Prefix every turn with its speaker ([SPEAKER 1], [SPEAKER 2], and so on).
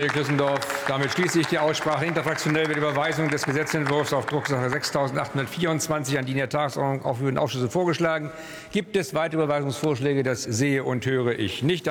[SPEAKER 1] Herr Christendorf, damit schließe ich die Aussprache. Interfraktionell wird Überweisung des Gesetzentwurfs auf Drucksache 6824 an die in der Tagesordnung aufführenden Ausschüsse vorgeschlagen. Gibt es weitere Überweisungsvorschläge? Das sehe und höre ich nicht.